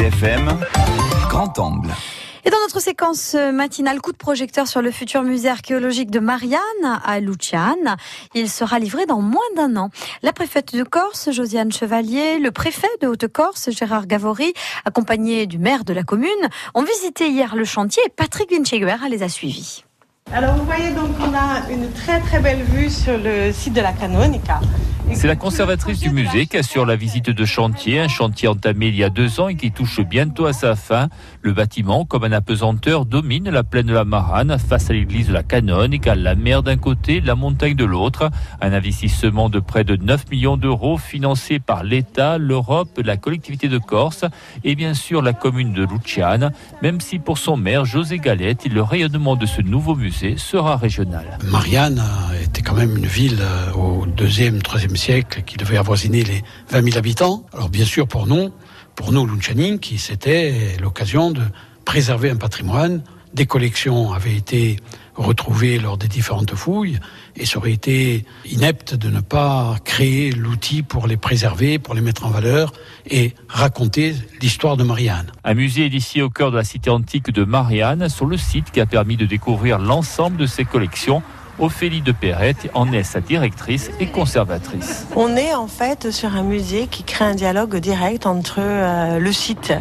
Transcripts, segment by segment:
RCFM, grand angle. Et dans notre séquence matinale, coup de projecteur sur le futur musée archéologique de Marianne à Luciane. Il sera livré dans moins d'un an. La préfète de Corse, Josiane Chevalier, le préfet de Haute-Corse, Gérard Gavory, accompagné du maire de la commune, ont visité hier le chantier et Patrick Vincheguer les a suivis. Alors vous voyez donc on a une très très belle vue sur le site de la Canonica. C'est la conservatrice du musée qui assure la visite de chantier, un chantier entamé il y a deux ans et qui touche bientôt à sa fin. Le bâtiment, comme un apesanteur, domine la plaine de la Marane face à l'église de la Canonique, à la mer d'un côté, la montagne de l'autre. Un investissement de près de 9 millions d'euros financé par l'État, l'Europe, la collectivité de Corse et bien sûr la commune de Luciane, même si pour son maire, José Galette, le rayonnement de ce nouveau musée sera régional. Marianne était quand même une ville euh, au deuxième, troisième siècle qui devait avoisiner les 20 000 habitants. Alors bien sûr pour nous, pour nous qui c'était l'occasion de préserver un patrimoine. Des collections avaient été retrouvées lors des différentes fouilles et ça aurait été inepte de ne pas créer l'outil pour les préserver, pour les mettre en valeur et raconter l'histoire de Marianne. Un musée est ici au cœur de la cité antique de Marianne, sur le site qui a permis de découvrir l'ensemble de ses collections Ophélie de Perrette en est sa directrice et conservatrice. On est en fait sur un musée qui crée un dialogue direct entre euh, le site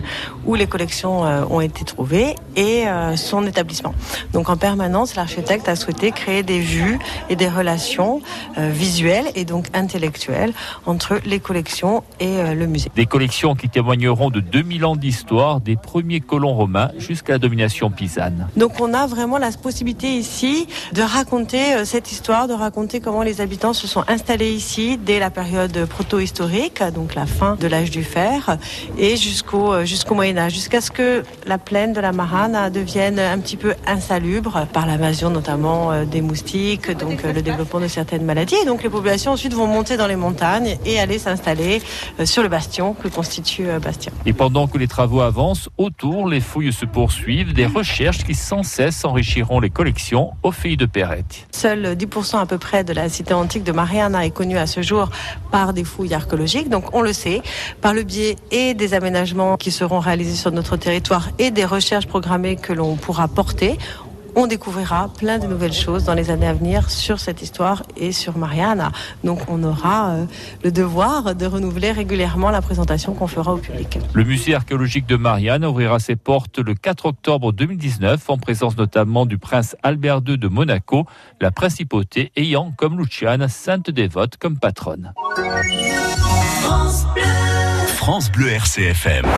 où les collections euh, ont été trouvées et euh, son établissement. Donc en permanence, l'architecte a souhaité créer des vues et des relations visuelles et donc intellectuelles entre les collections et le musée. Des collections qui témoigneront de 2000 ans d'histoire, des premiers colons romains jusqu'à la domination pisane. Donc on a vraiment la possibilité ici de raconter euh, cette histoire, de raconter comment les habitants se sont installés ici dès la période proto-historique, donc la fin de l'âge du fer, et jusqu'au euh, jusqu'au Moyen Âge, jusqu'à ce que la plaine de la Marane devienne un petit peu insalubre par l'invasion notamment euh, des moustiques, donc le développement de certaines maladies. Et donc les populations ensuite vont monter dans les montagnes et aller s'installer sur le bastion que constitue Bastia. Et pendant que les travaux avancent, autour, les fouilles se poursuivent, des recherches qui sans cesse enrichiront les collections au Pays de Perrette. Seul 10% à peu près de la cité antique de Mariana est connue à ce jour par des fouilles archéologiques. Donc on le sait, par le biais et des aménagements qui seront réalisés sur notre territoire et des recherches programmées que l'on pourra porter, on découvrira plein de nouvelles choses dans les années à venir sur cette histoire et sur Mariana. Donc on aura euh, le devoir de renouveler régulièrement la présentation qu'on fera au public. Le musée archéologique de Marianne ouvrira ses portes le 4 octobre 2019 en présence notamment du prince Albert II de Monaco, la principauté ayant comme Luciane sainte dévote comme patronne. France Bleu, France Bleu RCFM.